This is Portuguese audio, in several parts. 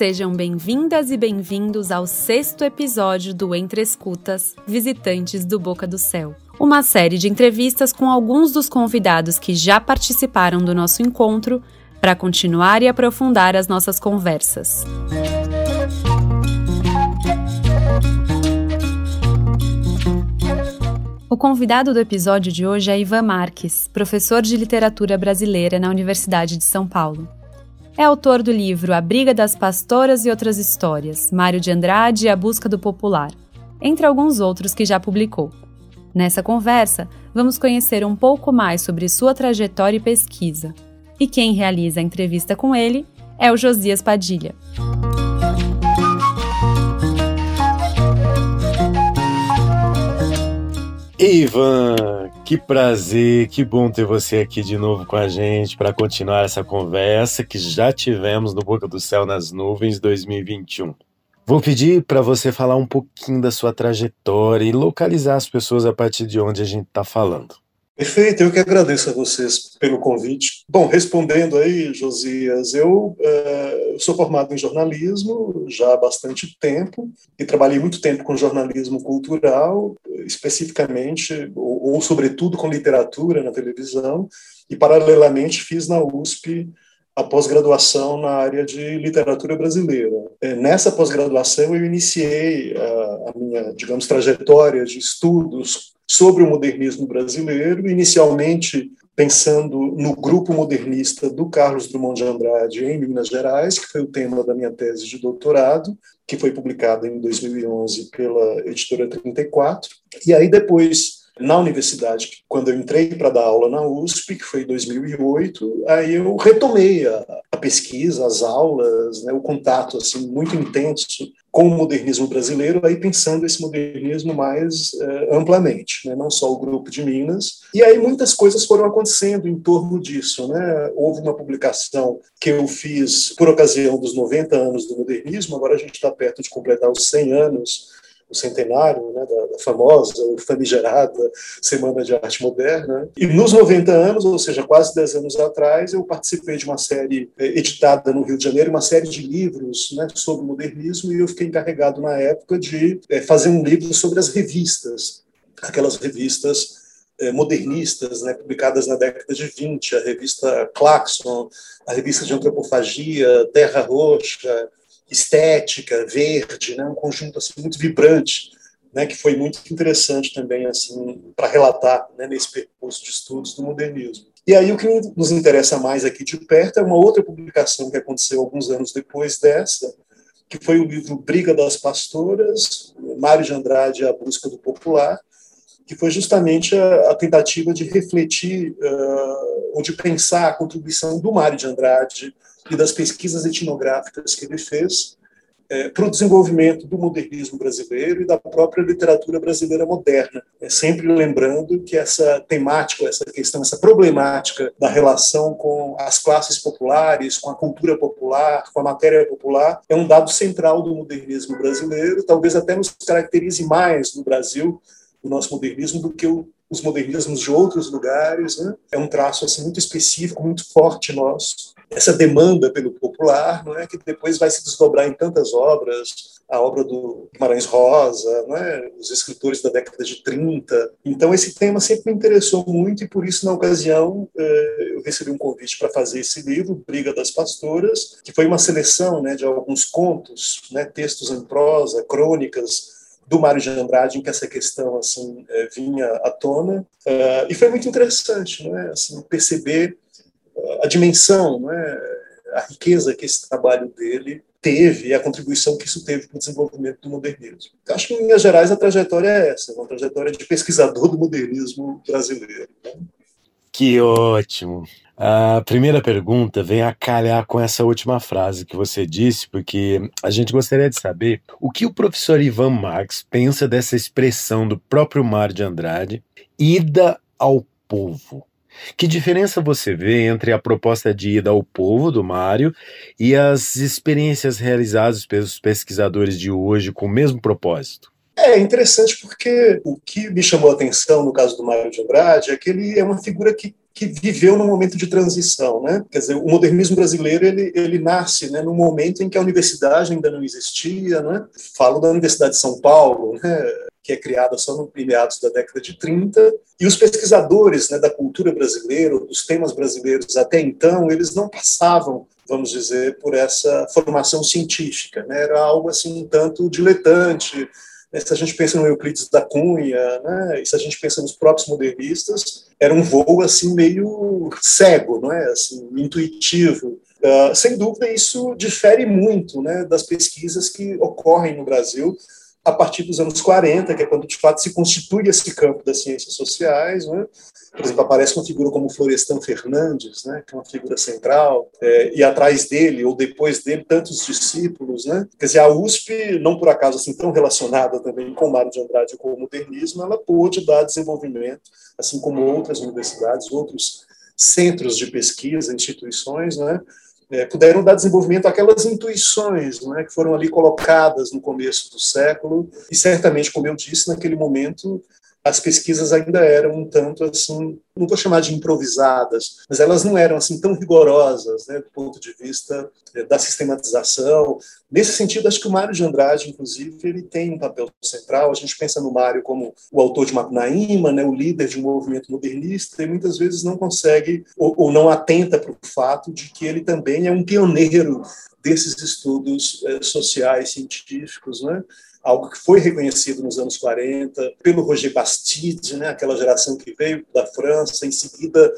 Sejam bem-vindas e bem-vindos ao sexto episódio do Entre Escutas Visitantes do Boca do Céu. Uma série de entrevistas com alguns dos convidados que já participaram do nosso encontro para continuar e aprofundar as nossas conversas. O convidado do episódio de hoje é Ivan Marques, professor de literatura brasileira na Universidade de São Paulo. É autor do livro A Briga das Pastoras e Outras Histórias, Mário de Andrade e a Busca do Popular, entre alguns outros que já publicou. Nessa conversa, vamos conhecer um pouco mais sobre sua trajetória e pesquisa. E quem realiza a entrevista com ele é o Josias Padilha. Ivan, que prazer, que bom ter você aqui de novo com a gente para continuar essa conversa que já tivemos no Boca do Céu nas Nuvens 2021. Vou pedir para você falar um pouquinho da sua trajetória e localizar as pessoas a partir de onde a gente está falando. Perfeito, eu que agradeço a vocês pelo convite. Bom, respondendo aí, Josias, eu uh, sou formado em jornalismo já há bastante tempo e trabalhei muito tempo com jornalismo cultural, especificamente, ou, ou sobretudo com literatura na televisão, e paralelamente fiz na USP a pós-graduação na área de literatura brasileira. É, nessa pós-graduação eu iniciei a, a minha, digamos, trajetória de estudos sobre o modernismo brasileiro, inicialmente pensando no grupo modernista do Carlos Drummond de Andrade em Minas Gerais, que foi o tema da minha tese de doutorado, que foi publicada em 2011 pela editora 34. E aí depois na universidade, quando eu entrei para dar aula na USP, que foi em 2008, aí eu retomei a, a pesquisa, as aulas, né, o contato assim muito intenso com o modernismo brasileiro, aí pensando esse modernismo mais uh, amplamente, né, não só o grupo de Minas. E aí muitas coisas foram acontecendo em torno disso. Né? Houve uma publicação que eu fiz por ocasião dos 90 anos do modernismo, agora a gente está perto de completar os 100 anos o centenário né, da, da, famosa, famigerada Semana de Arte Moderna. E nos 90 anos, ou seja, quase 10 anos atrás, eu participei de uma série eh, editada no Rio de Janeiro, uma série de livros né, sobre o modernismo, e eu fiquei encarregado na época de é, fazer um livro sobre as revistas, aquelas revistas eh, modernistas, né, publicadas na década de 20, a revista Claxon, a revista de antropofagia, Terra Roxa, estética, verde, né, um conjunto assim muito vibrante, né, que foi muito interessante também assim para relatar né, nesse percurso de estudos do modernismo. E aí o que nos interessa mais aqui de perto é uma outra publicação que aconteceu alguns anos depois dessa, que foi o livro Briga das Pastoras, Mário de Andrade a busca do popular, que foi justamente a, a tentativa de refletir uh, ou de pensar a contribuição do Mário de Andrade e das pesquisas etnográficas que ele fez é, para o desenvolvimento do modernismo brasileiro e da própria literatura brasileira moderna. É, sempre lembrando que essa temática, essa questão, essa problemática da relação com as classes populares, com a cultura popular, com a matéria popular, é um dado central do modernismo brasileiro, talvez até nos caracterize mais no Brasil, o nosso modernismo, do que o, os modernismos de outros lugares. Né? É um traço assim, muito específico, muito forte nosso essa demanda pelo popular, não é, que depois vai se desdobrar em tantas obras, a obra do Guimarães Rosa, é, os escritores da década de 30. Então esse tema sempre me interessou muito e por isso na ocasião eh, eu recebi um convite para fazer esse livro, Briga das Pastoras, que foi uma seleção, né, de alguns contos, né, textos em prosa, crônicas do Mário de Andrade em que essa questão assim eh, vinha à tona. Uh, e foi muito interessante, né, assim perceber a dimensão, né, a riqueza que esse trabalho dele teve e a contribuição que isso teve para o desenvolvimento do modernismo. Eu acho que, em linhas gerais, a trajetória é essa, uma trajetória de pesquisador do modernismo brasileiro. Né? Que ótimo! A primeira pergunta vem a calhar com essa última frase que você disse, porque a gente gostaria de saber o que o professor Ivan Marx pensa dessa expressão do próprio Mário de Andrade, ida ao povo. Que diferença você vê entre a proposta de ida ao povo do Mário e as experiências realizadas pelos pesquisadores de hoje com o mesmo propósito? É interessante porque o que me chamou a atenção no caso do Mário de Andrade é que ele é uma figura que que viveu num momento de transição, né? Quer dizer, o modernismo brasileiro ele, ele nasce, né, no momento em que a universidade ainda não existia, né? Falo da Universidade de São Paulo, né? que é criada só no meados da década de 30, e os pesquisadores né, da cultura brasileira, dos temas brasileiros até então, eles não passavam, vamos dizer, por essa formação científica, né? era algo assim um tanto diletante? Se a gente pensa no Euclides da Cunha, né? se a gente pensa nos próprios modernistas, era um voo assim meio cego, não é? Assim, intuitivo. Uh, sem dúvida, isso difere muito né, das pesquisas que ocorrem no Brasil a partir dos anos 40, que é quando de fato se constitui esse campo das ciências sociais. Né? Por exemplo, aparece uma figura como Florestan Fernandes, né, que é uma figura central, é, e atrás dele, ou depois dele, tantos discípulos. Né? Quer dizer, a USP, não por acaso assim tão relacionada também com Mário de Andrade e com o modernismo, ela pôde dar desenvolvimento, assim como outras universidades, outros centros de pesquisa, instituições, né, é, puderam dar desenvolvimento àquelas intuições né, que foram ali colocadas no começo do século, e certamente, como eu disse, naquele momento as pesquisas ainda eram um tanto assim, não vou chamar de improvisadas, mas elas não eram assim tão rigorosas, né, do ponto de vista eh, da sistematização. Nesse sentido, acho que o Mário de Andrade, inclusive, ele tem um papel central. A gente pensa no Mário como o autor de Macunaíma, né, o líder de um movimento modernista, e muitas vezes não consegue ou, ou não atenta para o fato de que ele também é um pioneiro desses estudos eh, sociais científicos, né? Algo que foi reconhecido nos anos 40 pelo Roger Bastide, né, aquela geração que veio da França, em seguida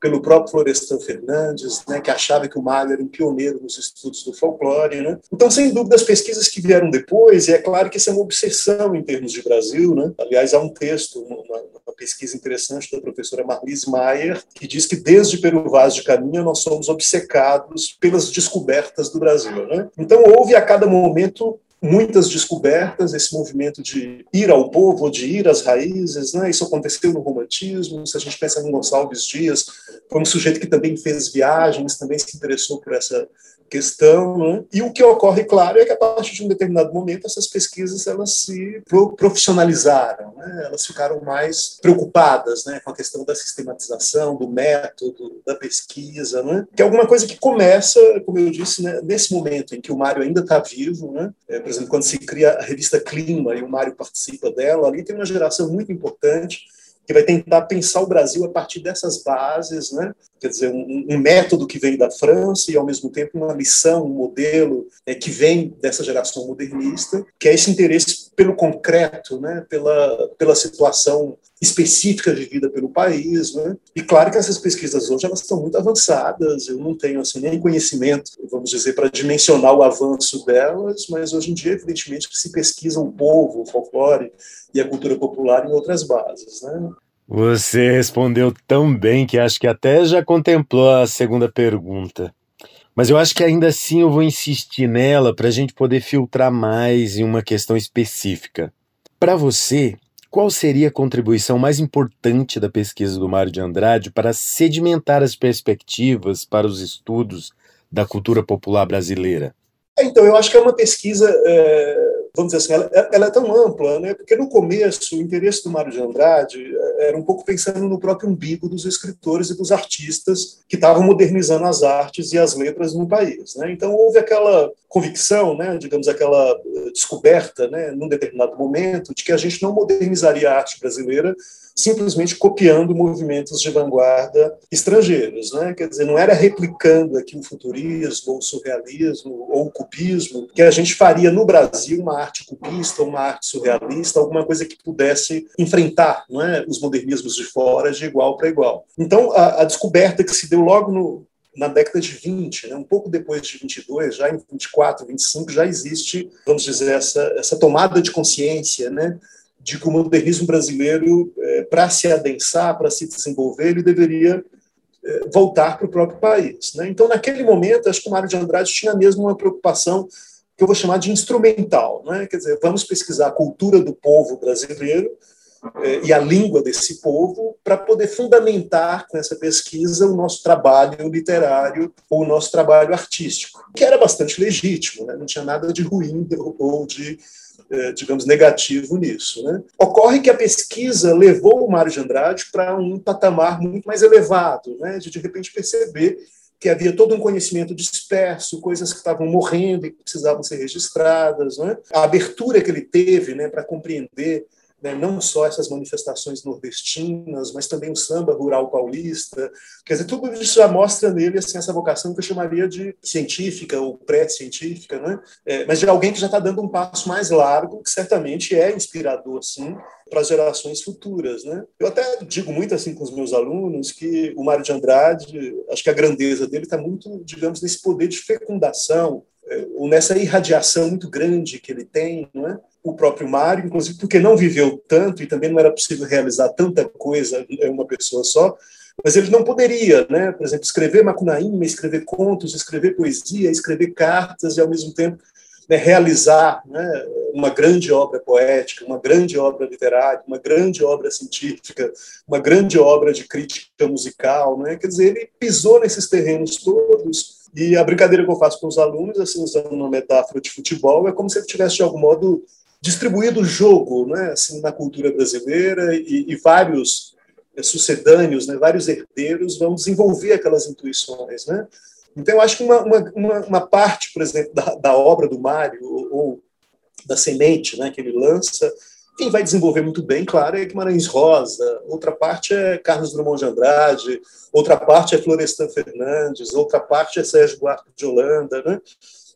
pelo próprio Florestan Fernandes, né, que achava que o Mário era um pioneiro nos estudos do folclore. Né? Então, sem dúvida, as pesquisas que vieram depois, e é claro que isso é uma obsessão em termos de Brasil. Né? Aliás, há um texto, uma, uma pesquisa interessante da professora Marlise Maier, que diz que desde Peru Vaz de Caminha nós somos obcecados pelas descobertas do Brasil. Né? Então, houve a cada momento muitas descobertas, esse movimento de ir ao povo, de ir às raízes, né? isso aconteceu no romantismo, se a gente pensa em Gonçalves Dias, foi um sujeito que também fez viagens, também se interessou por essa questão, né? e o que ocorre, claro, é que a partir de um determinado momento essas pesquisas elas se profissionalizaram, né? elas ficaram mais preocupadas né? com a questão da sistematização, do método, da pesquisa, né? que é alguma coisa que começa, como eu disse, né? nesse momento em que o Mário ainda está vivo, né? É, por exemplo, quando se cria a revista Clima e o Mário participa dela, ali tem uma geração muito importante que vai tentar pensar o Brasil a partir dessas bases, né? quer dizer, um, um, método que vem da França e, ao mesmo tempo, uma lição, um modelo né, que vem dessa geração modernista, que é esse interesse pelo concreto, né, pela, pela situação específica vivida pelo país. Né? E, claro que essas pesquisas hoje elas estão muito avançadas, eu não tenho assim, nem conhecimento, vamos dizer, para dimensionar o avanço delas, mas hoje em dia, evidentemente, se pesquisa o povo, o folclore e a cultura popular em outras bases. Né? Você respondeu tão bem que acho que até já contemplou a segunda pergunta. Mas eu acho que ainda assim eu vou insistir nela para a gente poder filtrar mais em uma questão específica. Para você, qual seria a contribuição mais importante da pesquisa do Mário de Andrade para sedimentar as perspectivas para os estudos da cultura popular brasileira? Então, eu acho que é uma pesquisa é vamos dizer assim, ela, ela, é tão ampla, né? porque no começo o interesse do Mário de Andrade eh, era um pouco pensando no próprio umbigo dos escritores e dos artistas que estavam modernizando as artes e as letras no país. Né? Então houve aquela convicção, né, digamos, aquela eh, descoberta, né, num determinado momento, de que a gente não modernizaria a arte brasileira simplesmente copiando movimentos de vanguarda estrangeiros, né? Quer dizer, não era replicando aqui o futurismo, ou o surrealismo, ou o cubismo, que a gente faria no Brasil uma arte cubista, uma arte surrealista, alguma coisa que pudesse enfrentar, não é, os modernismos de fora de igual para igual. Então, a, a descoberta que se deu logo no, na década de 20, né, um pouco depois de 22, já em 24, 25, já existe, vamos dizer, essa, essa tomada de consciência né, de que o modernismo brasileiro, é, para se adensar, para se desenvolver, ele deveria é, voltar para o próprio país. Né? Então, naquele momento, acho que o Mário de Andrade tinha mesmo uma preocupação que eu vou chamar de instrumental. Né? Quer dizer, vamos pesquisar a cultura do povo brasileiro é, e a língua desse povo para poder fundamentar com essa pesquisa o nosso trabalho literário ou o nosso trabalho artístico, que era bastante legítimo, né? não tinha nada de ruim ou de digamos, negativo nisso. Né? Ocorre que a pesquisa levou o Mário de Andrade para um patamar muito mais elevado, né? de de repente perceber que havia todo um conhecimento disperso, coisas que estavam morrendo e precisavam ser registradas. Né? A abertura que ele teve né, para compreender né, não só essas manifestações nordestinas, mas também o samba rural paulista. Quer dizer, tudo isso já mostra nele assim, essa vocação que eu chamaria de científica ou pré-científica, né? É, mas de alguém que já está dando um passo mais largo, que certamente é inspirador, sim, para as gerações futuras. Né? Eu até digo muito assim com os meus alunos que o Mário de Andrade, acho que a grandeza dele está muito, digamos, nesse poder de fecundação, é, ou nessa irradiação muito grande que ele tem, não é? O próprio Mário, inclusive porque não viveu tanto e também não era possível realizar tanta coisa em uma pessoa só, mas ele não poderia, né? por exemplo, escrever Macunaíma, escrever contos, escrever poesia, escrever cartas e, ao mesmo tempo, né, realizar né, uma grande obra poética, uma grande obra literária, uma grande obra científica, uma grande obra de crítica musical. Né? Quer dizer, ele pisou nesses terrenos todos e a brincadeira que eu faço com os alunos, assim, usando uma metáfora de futebol, é como se ele tivesse, de algum modo, distribuído o jogo né, assim, na cultura brasileira e, e vários é, sucedâneos, né, vários herdeiros vão desenvolver aquelas intuições. Né? Então, eu acho que uma, uma, uma parte, por exemplo, da, da obra do Mário, ou, ou, da semente né, que ele lança, quem vai desenvolver muito bem, claro, é Guimarães Rosa, outra parte é Carlos Drummond de Andrade, outra parte é Florestan Fernandes, outra parte é Sérgio Buarque de Holanda, né?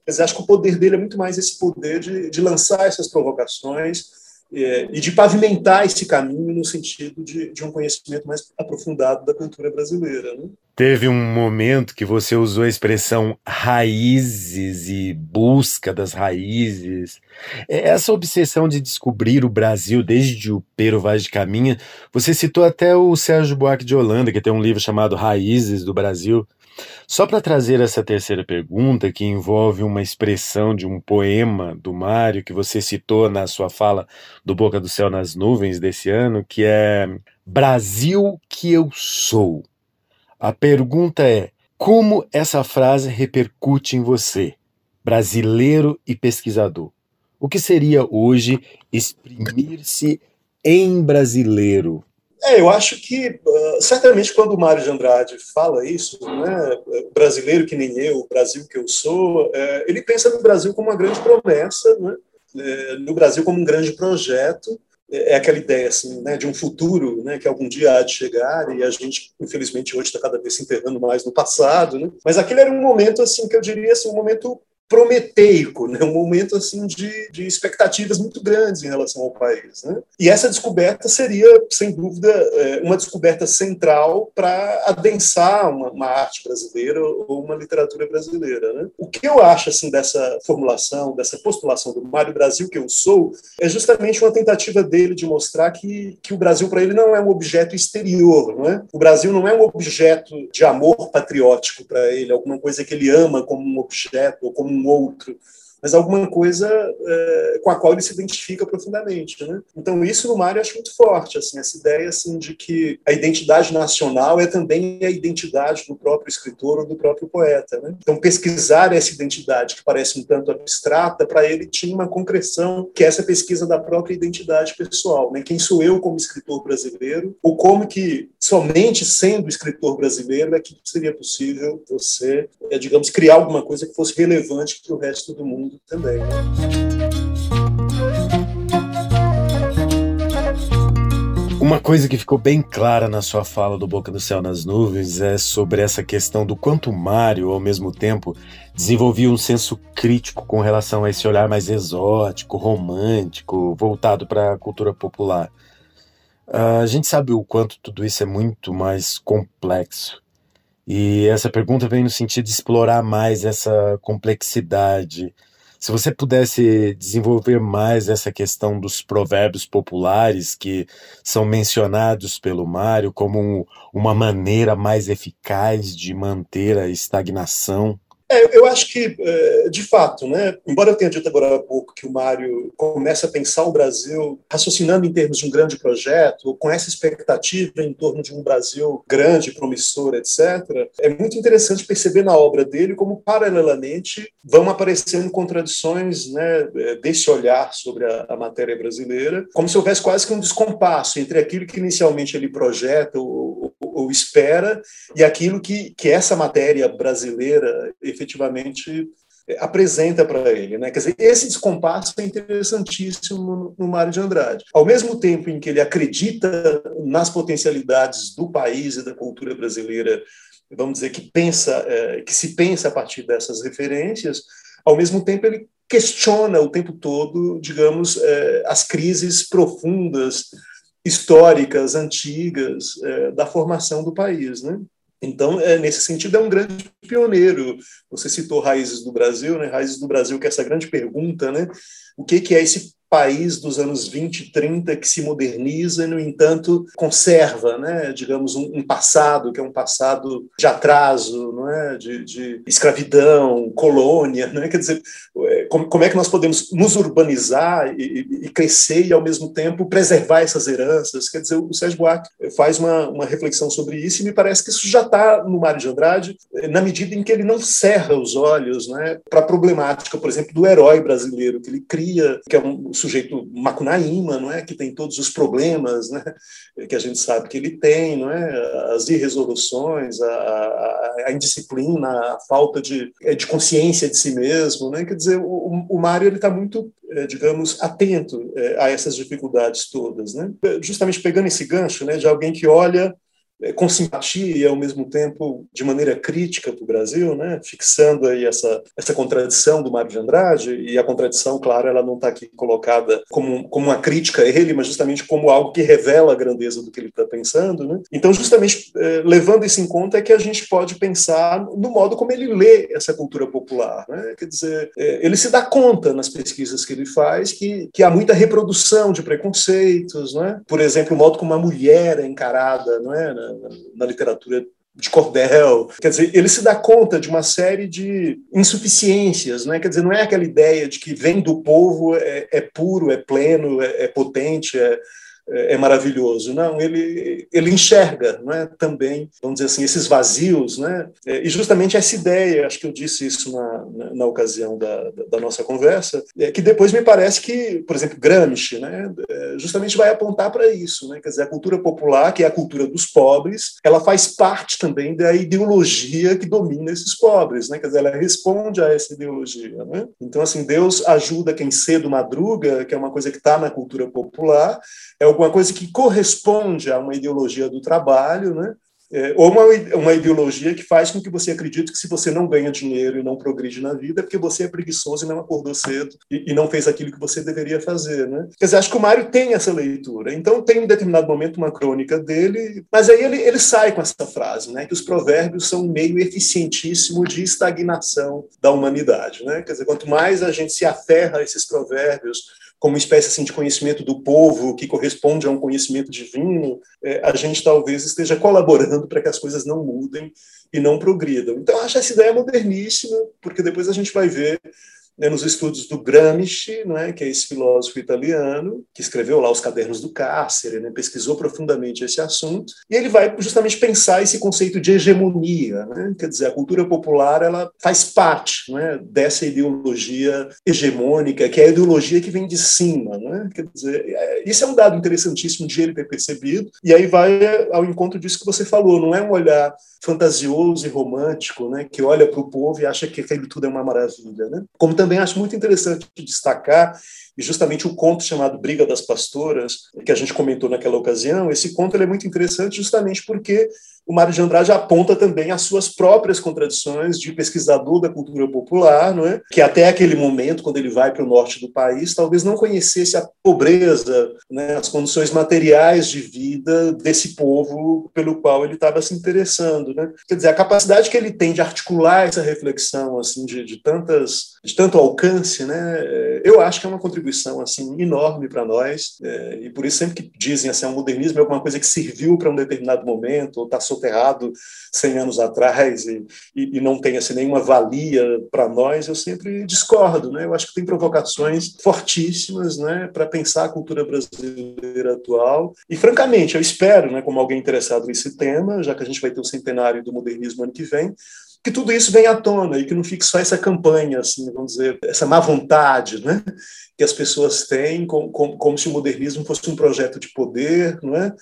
Mas acho que o poder dele é muito mais esse poder de, de lançar essas provocações é, e de pavimentar esse caminho no sentido de, de, um conhecimento mais aprofundado da cultura brasileira. Né? Teve um momento que você usou a expressão raízes e busca das raízes. É, essa obsessão de descobrir o Brasil desde o Pero Vaz de Caminha, você citou até o Sérgio Buarque de Holanda, que tem um livro chamado Raízes do Brasil. Só para trazer essa terceira pergunta, que envolve uma expressão de um poema do Mário, que você citou na sua fala do Boca do Céu nas Nuvens desse ano, que é Brasil que eu sou. A pergunta é: como essa frase repercute em você, brasileiro e pesquisador? O que seria hoje exprimir-se em brasileiro? É, eu acho que, uh, certamente, quando o Mário de Andrade fala isso, né, brasileiro que nem eu, Brasil que eu sou, é, ele pensa no Brasil como uma grande promessa, né, é, no Brasil como um grande projeto, é, é aquela ideia assim, né, de um futuro né, que algum dia há de chegar e a gente, infelizmente, hoje está cada vez se enterrando mais no passado. Né? Mas aquele era um momento assim que eu diria assim, um momento prometeico, né? um momento assim de, de expectativas muito grandes em relação ao país. Né? E essa descoberta seria, sem dúvida, é, uma descoberta central para adensar uma, uma, arte brasileira ou uma literatura brasileira. Né? O que eu acho assim dessa formulação, dessa postulação do Mário Brasil que eu sou, é justamente uma tentativa dele de mostrar que, que o Brasil para ele não é um objeto exterior, não é? O Brasil não é um objeto de amor patriótico para ele, alguma coisa que ele ama como um objeto ou como um outro mas alguma coisa é, com a qual ele se identifica profundamente. Né? Então, isso no Mário eu acho muito forte, assim, essa ideia assim, de que a identidade nacional é também a identidade do próprio escritor ou do próprio poeta. Né? Então, pesquisar essa identidade, que parece um tanto abstrata, para ele tinha uma concreção, que é essa pesquisa da própria identidade pessoal. Né? Quem sou eu como escritor brasileiro, ou como que somente sendo escritor brasileiro é que seria possível você, é, digamos, criar alguma coisa que fosse relevante para o resto do mundo mundo também. Né? Uma coisa que ficou bem clara na sua fala do Boca do Céu nas Nuvens é sobre essa questão do quanto Mário, ao mesmo tempo, desenvolvia um senso crítico com relação a esse olhar mais exótico, romântico, voltado para a cultura popular. Uh, a gente sabe o quanto tudo isso é muito mais complexo. E essa pergunta vem no sentido de explorar mais essa complexidade se você pudesse desenvolver mais essa questão dos provérbios populares que são mencionados pelo Mário como uma maneira mais eficaz de manter a estagnação. É, eu acho que, é, de fato, né, embora eu tenha dito agora há pouco que o Mário começa a pensar o Brasil raciocinando em termos de um grande projeto, com essa expectativa em torno de um Brasil grande, promissor, etc., é muito interessante perceber na obra dele como, paralelamente, vão aparecendo contradições né, desse olhar sobre a, a matéria brasileira, como se houvesse quase que um descompasso entre aquilo que inicialmente ele projeta ou, ou, espera e aquilo que, que essa matéria brasileira efetivamente eh, apresenta para ele, né? Quer dizer, esse descompasso é interessantíssimo no Mário de Andrade. Ao mesmo tempo em que ele acredita nas potencialidades do país e da cultura brasileira, vamos dizer que pensa, é, que se pensa a partir dessas referências, ao mesmo tempo ele questiona o tempo todo, digamos, é, as crises profundas históricas, antigas, é, da formação do país, né? Então, é, nesse sentido, é um grande pioneiro. Você citou Raízes do Brasil, né? Raízes do Brasil, que é essa grande pergunta, né? O que, que é esse país dos anos 20 e 30 que se moderniza e, no entanto, conserva, né, digamos, um, um passado que é um passado de atraso, não é? de, de escravidão, colônia. Né? Quer dizer, é, como, como, é que nós podemos nos urbanizar e, e, crescer e, ao mesmo tempo, preservar essas heranças? Quer dizer, o Sérgio Buarque faz uma, uma reflexão sobre isso e me parece que isso já está no Mário de Andrade, na medida em que ele não cerra os olhos né, para a problemática, por exemplo, do herói brasileiro que ele cria, que é um sujeito macunaíma, não é, que tem todos os problemas, né, que a gente sabe que ele tem, não é, as irresoluções, a, a, a indisciplina, a falta de, é, de consciência de si mesmo, né, quer dizer, o, o Mário ele está muito é, digamos, atento é, a essas dificuldades todas, né? Justamente pegando esse gancho, né, de alguém que olha com simpatia e ao mesmo tempo de maneira crítica para o Brasil, né? fixando aí essa, essa contradição do Mário de Andrade, e a contradição, claro, ela não está aqui colocada como, como uma crítica a ele, mas justamente como algo que revela a grandeza do que ele está pensando. Né? Então, justamente eh, levando isso em conta, é que a gente pode pensar no modo como ele lê essa cultura popular. Né? Quer dizer, eh, ele se dá conta nas pesquisas que ele faz que, que há muita reprodução de preconceitos, né? por exemplo, o modo como a mulher é encarada não é? Na, literatura de cordel. Quer dizer, ele se dá conta de uma série de insuficiências, né? Quer dizer, não é aquela ideia de que vem do povo, é, é puro, é pleno, é, é potente, é, é, maravilhoso. Não, ele, ele enxerga não é, também, vamos dizer assim, esses vazios. Né? É, e justamente essa ideia, acho que eu disse isso na, na, na ocasião da, da, nossa conversa, é que depois me parece que, por exemplo, Gramsci né, é, justamente vai apontar para isso. Né? Quer dizer, a cultura popular, que é a cultura dos pobres, ela faz parte também da ideologia que domina esses pobres. Né? Quer dizer, ela responde a essa ideologia. Né? Então, assim, Deus ajuda quem cedo madruga, que é uma coisa que está na cultura popular, é alguma coisa que corresponde a uma ideologia do trabalho, né? É, ou uma, uma ideologia que faz com que você acredite que se você não ganha dinheiro e não progride na vida é porque você é preguiçoso e não acordou cedo e, e, não fez aquilo que você deveria fazer, né? Quer dizer, acho que o Mário tem essa leitura. Então tem em determinado momento uma crônica dele, mas aí ele, ele sai com essa frase, né? Que os provérbios são um meio eficientíssimo de estagnação da humanidade, né? Quer dizer, quanto mais a gente se aferra a esses provérbios como espécie assim, de conhecimento do povo que corresponde a um conhecimento divino, é, a gente talvez esteja colaborando para que as coisas não mudem e não progridam. Então, acho essa ideia moderníssima, porque depois a gente vai ver né, nos estudos do Gramsci, né, que é esse filósofo italiano, que escreveu lá os Cadernos do Cárcere, né, pesquisou profundamente esse assunto, e ele vai justamente pensar esse conceito de hegemonia, né, quer dizer, a cultura popular ela faz parte né, dessa ideologia hegemônica, que é a ideologia que vem de cima, né, quer dizer, é, isso é um dado interessantíssimo de ele ter percebido, e aí vai ao encontro disso que você falou, não é um olhar fantasioso e romântico, né, que olha para o povo e acha que aquilo tudo é uma maravilha, né, como também acho muito interessante destacar, e justamente o conto chamado Briga das Pastoras, que a gente comentou naquela ocasião, esse conto é muito interessante justamente porque o Mário de Andrade aponta também as suas próprias contradições de pesquisador da cultura popular, não é? que até aquele momento, quando ele vai para o norte do país, talvez não conhecesse a pobreza, né, as condições materiais de vida desse povo pelo qual ele estava se interessando. Né? Quer dizer, a capacidade que ele tem de articular essa reflexão assim de, de tantas de tanto alcance, né, eu acho que é uma contribuição assim enorme para nós é, e por isso sempre que dizem assim, o modernismo é alguma coisa que serviu para um determinado momento ou está soterrado 100 anos atrás e, e, e não tem assim, nenhuma valia para nós, eu sempre discordo. Né? Eu acho que tem provocações fortíssimas né, para pensar a cultura brasileira atual. E, francamente, eu espero, né, como alguém interessado nesse tema, já que a gente vai ter o centenário do modernismo ano que vem, que tudo isso venha à tona e que não fique só essa campanha, assim, vamos dizer, essa má vontade, né, que as pessoas têm, como, como, como se o modernismo fosse um projeto de poder, não é?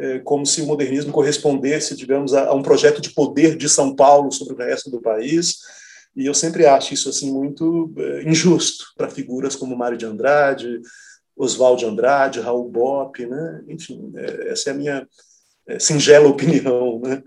É como se o modernismo correspondesse, digamos, a, um projeto de poder de São Paulo sobre o resto do país. E eu sempre acho isso assim muito é, injusto para figuras como Mário de Andrade, Oswald de Andrade, Raul Bopp, né? Enfim, é, essa é a minha singela opinião né,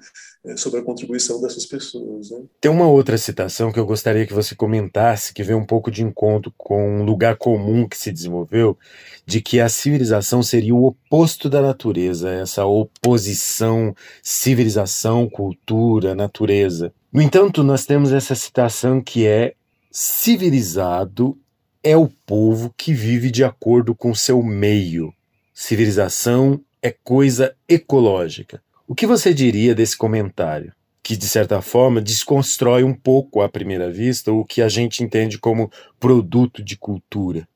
é, sobre a contribuição dessas pessoas. Né. Tem uma outra citação que eu gostaria que você comentasse, que vem um pouco de encontro com um lugar comum que se desenvolveu, de que a civilização seria o oposto da natureza, essa oposição civilização, cultura, natureza. No entanto, nós temos essa citação que é civilizado é o povo que vive de acordo com seu meio. Civilização é coisa ecológica. O que você diria desse comentário? Que, de certa forma, desconstrói um pouco, à primeira vista, o que a gente entende como produto de cultura.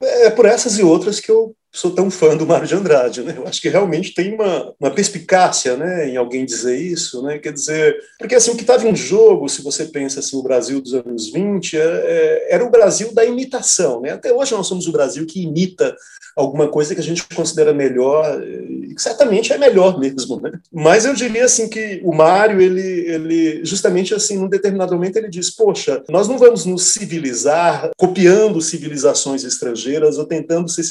É por essas e outras que eu sou tão fã do Mário de Andrade, né? Eu acho que realmente tem uma, uma perspicácia, né, em alguém dizer isso, né? Quer dizer, porque assim o que estava em jogo, se você pensa assim, o Brasil dos anos 20, é, é, era o Brasil da imitação, né? Até hoje nós somos o Brasil que imita alguma coisa que a gente considera melhor, e que certamente é melhor mesmo, né? Mas eu diria assim que o Mário, ele, ele justamente assim, num determinado momento ele diz, poxa, nós não vamos nos civilizar copiando civilizações estrangeiras ou tentando ser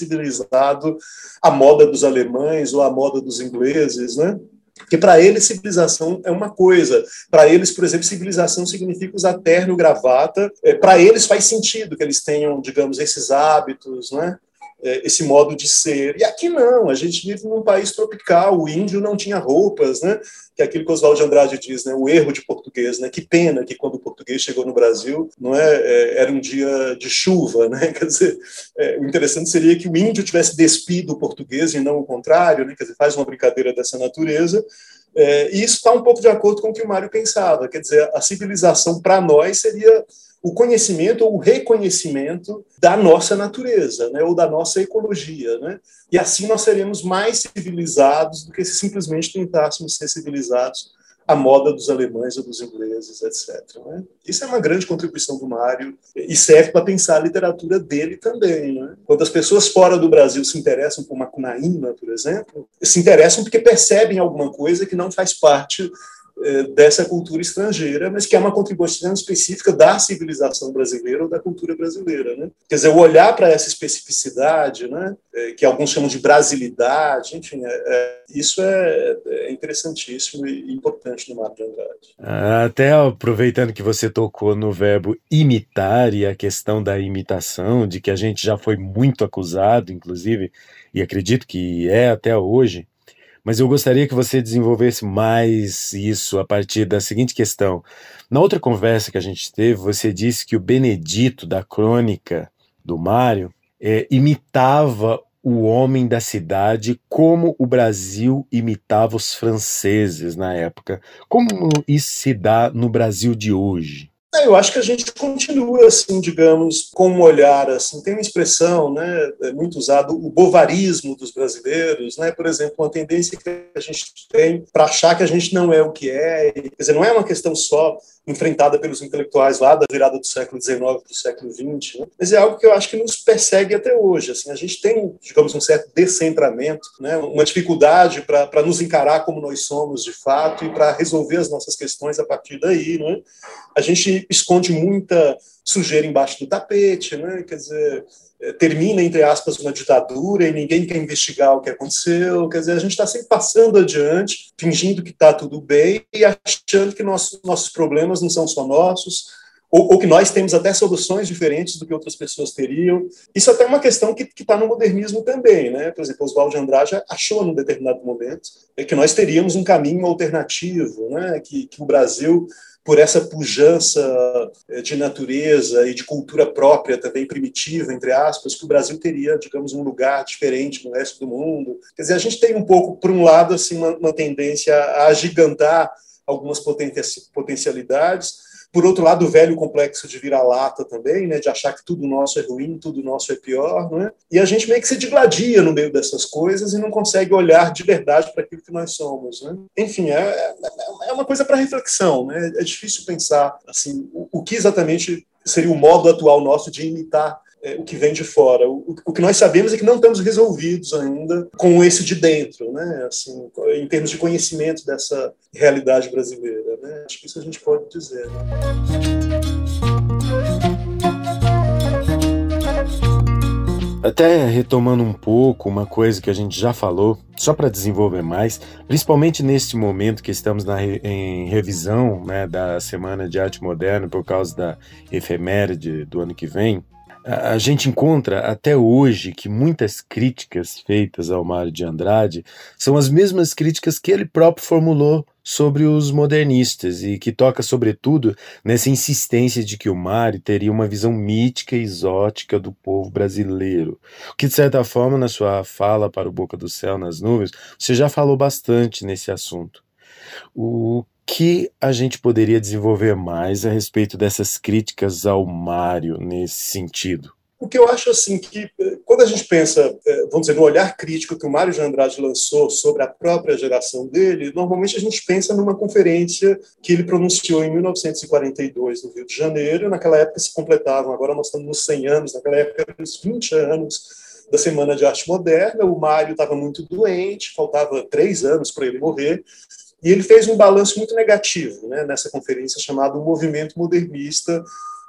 civilizado à moda dos alemães ou à moda dos ingleses, né? Porque para eles, civilização é uma coisa. Para eles, por exemplo, civilização significa usar terno, gravata. É, para eles faz sentido que eles tenham, digamos, esses hábitos, né? É, esse modo de ser. E aqui não, a gente vive num país tropical, o índio não tinha roupas, né? Que é aquilo que Oswaldo de Andrade diz, né? O erro de português, né? Que pena que quando o português chegou no Brasil, não é, é era um dia de chuva, né? Quer dizer, é, o interessante seria que o índio tivesse despido o português e não o contrário, né? Quer dizer, faz uma brincadeira dessa natureza. É, e isso está um pouco de acordo com o que o Mário pensava, quer dizer, a civilização para nós seria o conhecimento ou o reconhecimento da nossa natureza, né, ou da nossa ecologia. Né? E assim nós seremos mais civilizados do que se simplesmente tentássemos ser civilizados à moda dos alemães ou dos ingleses, etc. Né? Isso é uma grande contribuição do Mário e serve para pensar a literatura dele também. Né? Quando as pessoas fora do Brasil se interessam por Macunaíma, por exemplo, se interessam porque percebem alguma coisa que não faz parte dessa cultura estrangeira, mas que é uma contribuição específica da civilização brasileira ou da cultura brasileira. Né? Quer dizer, o olhar para essa especificidade, né, é, que alguns chamam de brasilidade, enfim, é, é, isso é, é, interessantíssimo e importante no Mário de Andrade. Até aproveitando que você tocou no verbo imitar e a questão da imitação, de que a gente já foi muito acusado, inclusive, e acredito que é até hoje, mas eu gostaria que você desenvolvesse mais isso a partir da seguinte questão. Na outra conversa que a gente teve, você disse que o Benedito da crônica do Mário é, imitava o homem da cidade como o Brasil imitava os franceses na época. Como isso se dá no Brasil de hoje? É, eu acho que a gente continua, assim, digamos, com um olhar, assim, tem uma expressão, né, é muito usado, o bovarismo dos brasileiros, né, por exemplo, uma tendência que a gente tem para achar que a gente não é o que é, quer dizer, não é uma questão só enfrentada pelos intelectuais lá da virada do século XIX para o século XX, né? mas é algo que eu acho que nos persegue até hoje. Assim, a gente tem, digamos, um certo descentramento, né? uma dificuldade para nos encarar como nós somos de fato e para resolver as nossas questões a partir daí. Né? A gente esconde muita sujeira embaixo do tapete, né? quer dizer, é, termina, entre aspas, uma ditadura e ninguém quer investigar o que aconteceu. Quer dizer, a gente está sempre passando adiante, fingindo que está tudo bem e achando que nossos, nossos problemas não são só nossos, ou, ou, que nós temos até soluções diferentes do que outras pessoas teriam. Isso até é uma questão que está no modernismo também. Né? Por exemplo, Oswald de Andrade achou, num determinado momento, é que nós teríamos um caminho alternativo, né? que, que o Brasil por essa pujança eh, de natureza e de cultura própria também primitiva, entre aspas, que o Brasil teria, digamos, um lugar diferente no resto do mundo. Quer dizer, a gente tem um pouco, por um lado, assim, uma, uma tendência a agigantar algumas potencialidades, por outro lado, o velho complexo de vira-lata também, né, de achar que tudo nosso é ruim, tudo nosso é pior, né? E a gente meio que se digladia no meio dessas coisas e não consegue olhar de verdade para aquilo que nós somos, né? Enfim, é, é, é uma coisa para reflexão, né? É difícil pensar assim o, o que exatamente seria o modo atual nosso de imitar é, o que vem de fora. O, o, que nós sabemos é que não estamos resolvidos ainda com esse de dentro, né? Assim, em termos de conhecimento dessa realidade brasileira. Né? Acho que isso a gente pode dizer. Né? Até retomando um pouco uma coisa que a gente já falou, só para desenvolver mais, principalmente neste momento que estamos na, em revisão né, da Semana de Arte Moderna por causa da efeméride do ano que vem, a gente encontra até hoje que muitas críticas feitas ao Mário de Andrade são as mesmas críticas que ele próprio formulou sobre os modernistas e que toca sobretudo nessa insistência de que o Mário teria uma visão mítica e exótica do povo brasileiro. O que de certa forma na sua fala para o Boca do Céu nas nuvens, você já falou bastante nesse assunto. O que a gente poderia desenvolver mais a respeito dessas críticas ao Mário nesse sentido? O que eu acho assim que eh, quando a gente pensa, eh, vamos dizer, no olhar crítico que o Mário de Andrade lançou sobre a própria geração dele, normalmente a gente pensa numa conferência que ele pronunciou em 1942 no Rio de Janeiro. Naquela época se completavam, agora nós estamos nos 100 anos, naquela época os 20 anos da Semana de Arte Moderna. O Mário estava muito doente, faltava três anos para ele morrer. E ele fez um balanço muito negativo né, nessa conferência chamada O Movimento Modernista,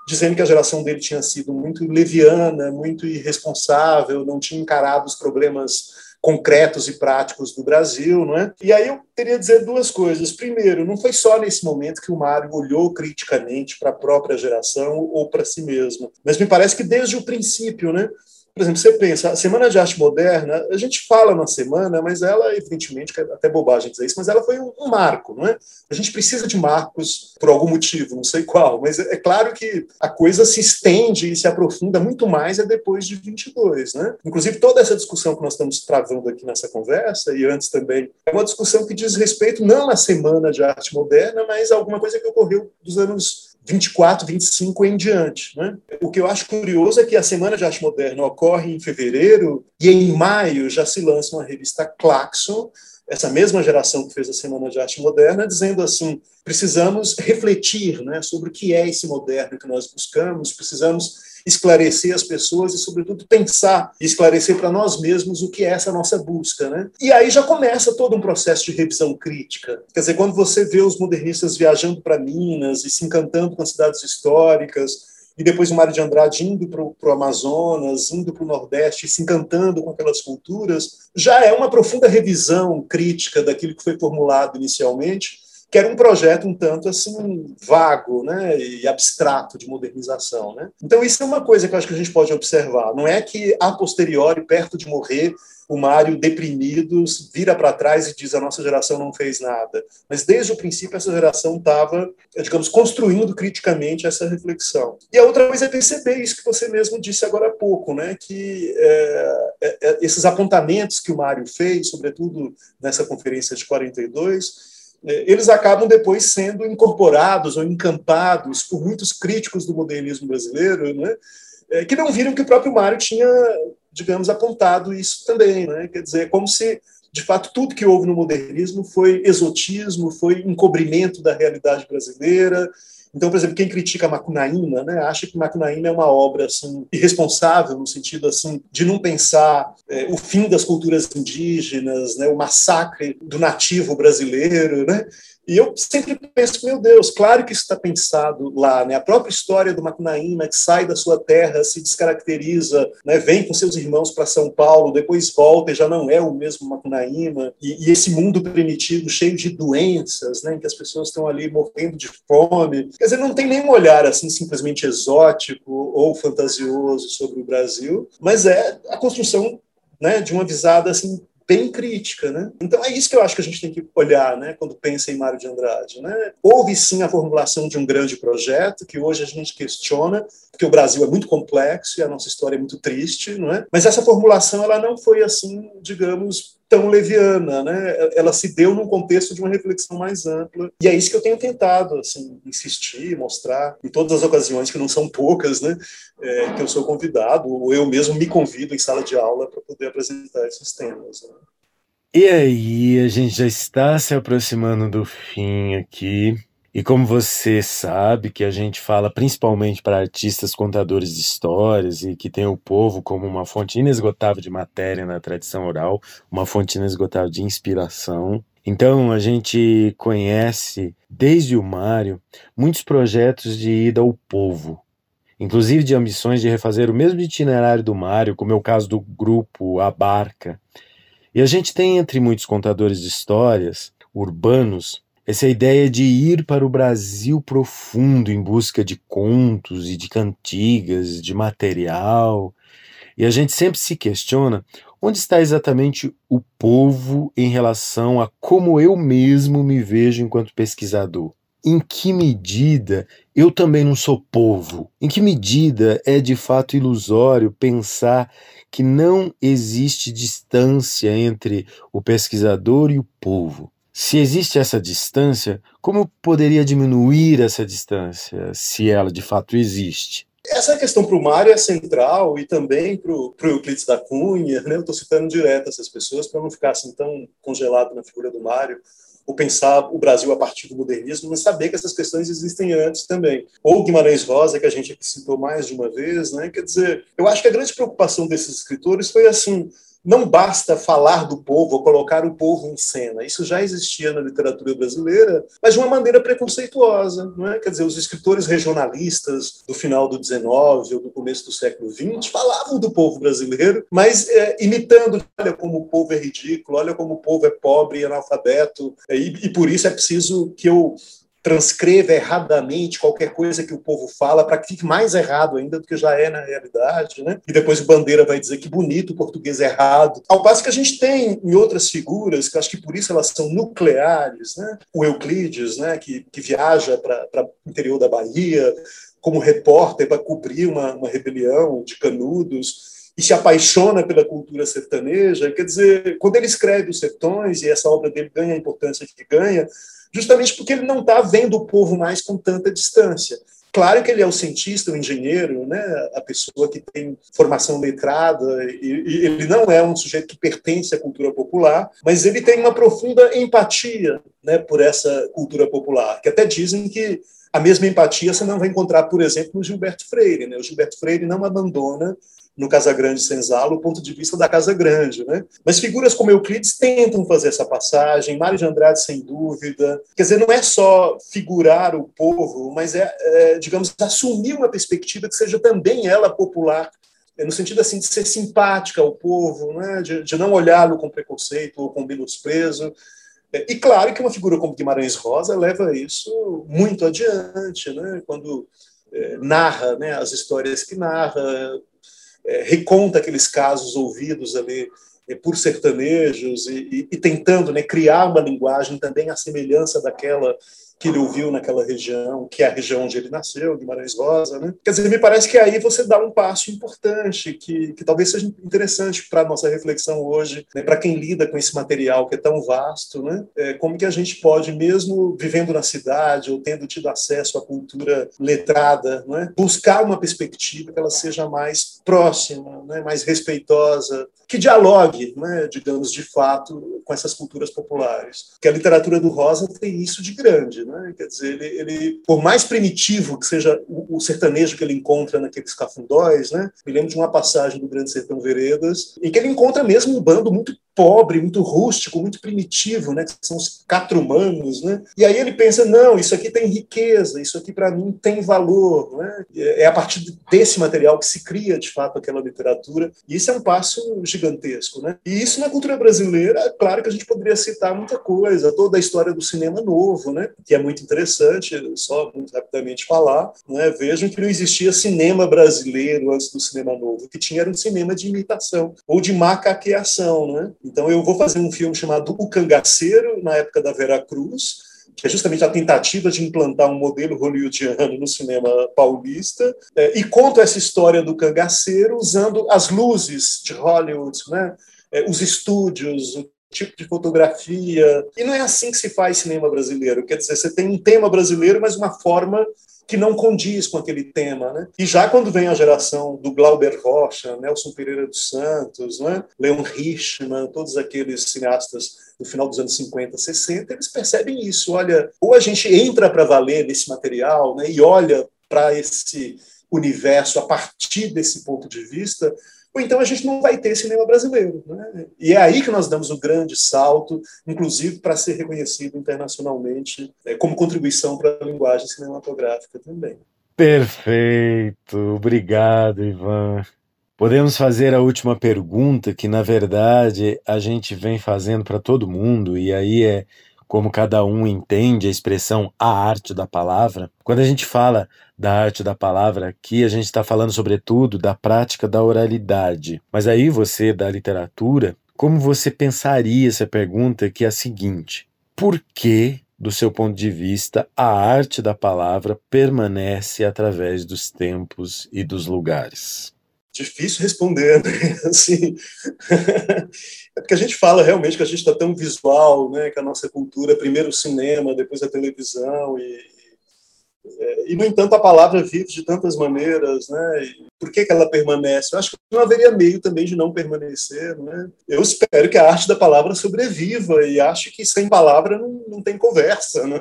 dizendo que a geração dele tinha sido muito leviana, muito irresponsável, não tinha encarado os problemas concretos e práticos do Brasil, não é? E aí eu teria a dizer duas coisas. Primeiro, não foi só nesse momento que o Mário olhou criticamente para a própria geração ou para si mesmo, mas me parece que desde o princípio, né? Por exemplo, você pensa, a Semana de Arte Moderna, a gente fala na semana, mas ela, evidentemente, é até bobagem dizer isso, mas ela foi um, um, marco, não é? A gente precisa de marcos por algum motivo, não sei qual, mas é, é claro que a coisa se estende e se aprofunda muito mais é depois de 22, né? Inclusive, toda essa discussão que nós estamos travando aqui nessa conversa, e antes também, é uma discussão que diz respeito não à Semana de Arte Moderna, mas a alguma coisa que ocorreu dos anos 24, 25 em diante. Né? O que eu acho curioso é que a Semana de Arte Moderna ocorre em fevereiro e em maio já se lança uma revista Claxon, essa mesma geração que fez a Semana de Arte Moderna, dizendo assim: precisamos refletir né, sobre o que é esse moderno que nós buscamos, precisamos esclarecer as pessoas e, sobretudo, pensar e esclarecer para nós mesmos o que é essa nossa busca. Né? E aí já começa todo um processo de revisão crítica. Quer dizer, quando você vê os modernistas viajando para Minas e se encantando com as cidades históricas, e depois o Mário de Andrade indo para o Amazonas, indo para o Nordeste, se encantando com aquelas culturas, já é uma profunda revisão crítica daquilo que foi formulado inicialmente que era um projeto um tanto assim vago né, e abstrato de modernização. Né? Então, isso é uma coisa que eu acho que a gente pode observar. Não é que, a posteriori, perto de morrer, o Mário, deprimido, vira para trás e diz a nossa geração não fez nada. Mas, desde o princípio, essa geração estava, digamos, construindo criticamente essa reflexão. E a outra coisa é perceber isso que você mesmo disse agora há pouco, né, que é, é, é esses apontamentos que o Mário fez, sobretudo nessa conferência de 42, é, eles acabam depois sendo incorporados ou encampados por muitos críticos do modernismo brasileiro, né, é, que não viram que o próprio Mário tinha, digamos, apontado isso também. Né? Quer dizer, é como se, de fato, tudo que houve no modernismo foi exotismo, foi encobrimento da realidade brasileira, então, por exemplo, quem critica Macunaíma, né, acha que Macunaíma é uma obra assim irresponsável no sentido assim de não pensar é, o fim das culturas indígenas, né, o massacre do nativo brasileiro, né? E eu sempre penso, meu Deus, claro que isso está pensado lá, né? A própria história do Macunaíma, que sai da sua terra, se descaracteriza, né? vem com seus irmãos para São Paulo, depois volta e já não é o mesmo Macunaíma. E, e, esse mundo primitivo, cheio de doenças, né? Em que as pessoas estão ali morrendo de fome. Quer dizer, não tem nenhum olhar assim simplesmente exótico ou fantasioso sobre o Brasil, mas é a construção né, de uma visada assim bem crítica, né? Então é isso que eu acho que a gente tem que olhar, né, quando pensa em Mário de Andrade, né? Houve sim a formulação de um grande projeto que hoje a gente questiona, porque o Brasil é muito complexo e a nossa história é muito triste, não é? Mas essa formulação ela não foi assim, digamos, tão leviana, né? Ela se deu num contexto de uma reflexão mais ampla. E é isso que eu tenho tentado, assim, insistir, mostrar em todas as ocasiões que não são poucas, né? É, que eu sou convidado ou eu mesmo me convido em sala de aula para poder apresentar esses temas. Né? E aí, a gente já está se aproximando do fim aqui. E como você sabe que a gente fala principalmente para artistas contadores de histórias e que tem o povo como uma fonte inesgotável de matéria na tradição oral, uma fonte inesgotável de inspiração. Então a gente conhece desde o Mário muitos projetos de ida ao povo, inclusive de ambições de refazer o mesmo itinerário do Mário, como é o caso do grupo A Barca. E a gente tem entre muitos contadores de histórias urbanos essa ideia de ir para o Brasil profundo em busca de contos e de cantigas, de material. E a gente sempre se questiona onde está exatamente o povo em relação a como eu mesmo me vejo enquanto pesquisador. Em que medida eu também não sou povo? Em que medida é de fato ilusório pensar que não existe distância entre o pesquisador e o povo? Se existe essa distância, como poderia diminuir essa distância, se ela de fato existe? Essa questão para o Mário é central e também para o Euclides da Cunha. Né? Eu estou citando direto essas pessoas para não ficar assim tão congelado na figura do Mário ou pensar o Brasil a partir do modernismo, mas saber que essas questões existem antes também. Ou Guimarães Rosa, que a gente citou mais de uma vez, né? quer dizer, eu acho que a grande preocupação desses escritores foi assim, não basta falar do povo ou colocar o povo em cena. Isso já existia na literatura brasileira, mas de uma maneira preconceituosa. Não é? Quer dizer, os escritores regionalistas do final do XIX ou do começo do século XX falavam do povo brasileiro, mas é, imitando, olha como o povo é ridículo, olha como o povo é pobre e analfabeto, e, e por isso é preciso que eu transcreva erradamente qualquer coisa que o povo fala para que fique mais errado ainda do que já é na realidade, né? E depois o Bandeira vai dizer que bonito o português errado. Ao passo que a gente tem em outras figuras, que acho que por isso elas são nucleares, né? O Euclides, né, que, que viaja para o interior da Bahia como repórter para cobrir uma, uma rebelião de canudos, e se apaixona pela cultura sertaneja, quer dizer, quando ele escreve Os Sertões, e essa obra dele ganha a importância que ganha, justamente porque ele não está vendo o povo mais com tanta distância. Claro que ele é o cientista, o engenheiro, né, a pessoa que tem formação letrada, e, e, ele não é um sujeito que pertence à cultura popular, mas ele tem uma profunda empatia né, por essa cultura popular, que até dizem que a mesma empatia você não vai encontrar, por exemplo, no Gilberto Freire. Né? O Gilberto Freire não abandona no Casa Grande Senzala o ponto de vista da Casa Grande. Né? Mas figuras como Euclides tentam fazer essa passagem, Mário de Andrade, sem dúvida. Quer dizer, não é só figurar o povo, mas é, é digamos, assumir uma perspectiva que seja também ela popular é, no sentido assim de ser simpática ao povo, né? de, de não olhá-lo com preconceito ou com menosprezo. É, e claro que uma figura como Guimarães Rosa leva isso muito adiante, né? quando é, narra né, as histórias que narra, é, reconta aqueles casos ouvidos ali é, por sertanejos e, e, e tentando né, criar uma linguagem também à semelhança daquela que ele ouviu naquela região, que é a região onde ele nasceu, Guimarães Rosa. Né? Quer dizer, me parece que aí você dá um passo importante, que, que talvez seja interessante para a nossa reflexão hoje, né? para quem lida com esse material que é tão vasto, né? É, como que a gente pode, mesmo vivendo na cidade ou tendo tido acesso à cultura letrada, né? buscar uma perspectiva que ela seja mais próxima, né? mais respeitosa, que dialogue, né? digamos, de fato, com essas culturas populares. Porque a literatura do Rosa tem isso de grande, né? Né? Quer dizer, ele, ele, por mais primitivo que seja o, o, sertanejo que ele encontra naqueles cafundóis, né? me lembro de uma passagem do Grande Sertão Veredas, em que ele encontra mesmo um bando muito pobre, muito rústico, muito primitivo, né? Que são os catrumanos, né? E aí ele pensa, não, isso aqui tem riqueza, isso aqui para mim tem valor, né? É a partir desse material que se cria, de fato, aquela literatura. E isso é um passo gigantesco, né? E isso na cultura brasileira, é claro que a gente poderia citar muita coisa, toda a história do cinema novo, né? Que é muito interessante, só muito rapidamente falar, né? Vejam que não existia cinema brasileiro antes do cinema novo, o que tinha era um cinema de imitação ou de macaqueação, né? Então eu vou fazer um filme chamado O Cangaceiro, na época da Vera Cruz, que é justamente a tentativa de implantar um modelo hollywoodiano no cinema paulista, é, e conto essa história do cangaceiro usando as luzes de Hollywood, né? É, os estúdios, o tipo de fotografia. E não é assim que se faz cinema brasileiro. Quer dizer, você tem um tema brasileiro, mas uma forma que não condiz com aquele tema. Né? E já quando vem a geração do Glauber Rocha, Nelson Pereira dos Santos, né? Leon Richman, todos aqueles cineastas do final dos anos 50, 60, eles percebem isso. Olha, ou a gente entra para valer nesse material né, e olha para esse universo a partir desse ponto de vista, ou então a gente não vai ter cinema brasileiro. Né? E é aí que nós damos o grande salto, inclusive para ser reconhecido internacionalmente é, como contribuição para a linguagem cinematográfica também. Perfeito, obrigado, Ivan. Podemos fazer a última pergunta, que na verdade a gente vem fazendo para todo mundo, e aí é como cada um entende a expressão a arte da palavra. Quando a gente fala da arte da palavra aqui, a gente está falando sobretudo da prática da oralidade. Mas aí você, da literatura, como você pensaria essa pergunta que é a seguinte: por que, do seu ponto de vista, a arte da palavra permanece através dos tempos e dos lugares? Difícil responder, né? assim, é porque a gente fala realmente que a gente está tão visual, né? Que a nossa cultura, primeiro o cinema, depois a televisão e, é, e no entanto a palavra vive de tantas maneiras, né? E por que, que ela permanece? Eu acho que não haveria meio também de não permanecer, né? Eu espero que a arte da palavra sobreviva e acho que sem palavra não, não tem conversa, né?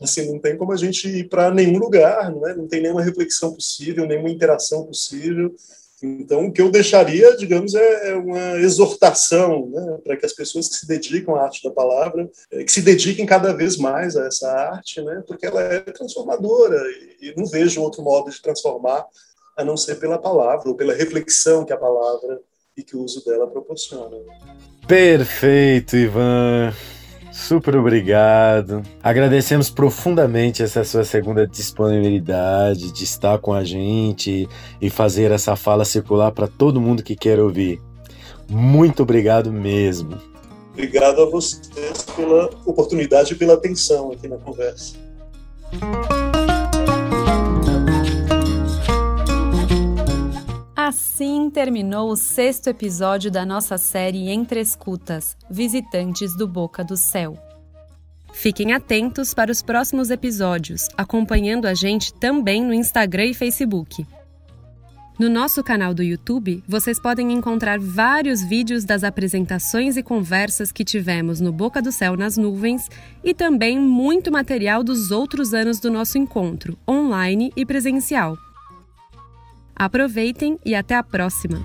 Assim, não tem como a gente ir para nenhum lugar, não, é? não tem nenhuma reflexão possível, nenhuma interação possível. Então, o que eu deixaria, digamos, é, é uma exortação né, para que as pessoas que se dedicam à arte da palavra, é, que se dediquem cada vez mais a essa arte, né, porque ela é transformadora e não vejo outro modo de transformar a não ser pela palavra ou pela reflexão que a palavra e que o uso dela proporciona. Perfeito, Ivan. Super obrigado. Agradecemos profundamente essa sua segunda disponibilidade de estar com a gente e fazer essa fala circular para todo mundo que quer ouvir. Muito obrigado mesmo. Obrigado a vocês pela oportunidade e pela atenção aqui na conversa. Assim terminou o sexto episódio da nossa série Entre Escutas Visitantes do Boca do Céu. Fiquem atentos para os próximos episódios, acompanhando a gente também no Instagram e Facebook. No nosso canal do YouTube, vocês podem encontrar vários vídeos das apresentações e conversas que tivemos no Boca do Céu nas Nuvens e também muito material dos outros anos do nosso encontro, online e presencial. Aproveitem e até a próxima!